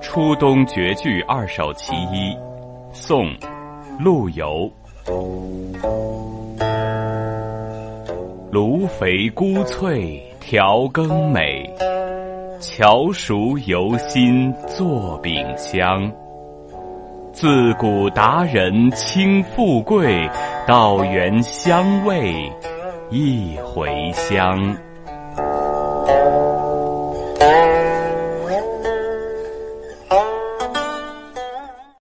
初冬绝句二首其一，宋，陆游。芦肥菇翠调羹美，翘熟犹新作饼香。自古达人轻富贵，道源香味一回香。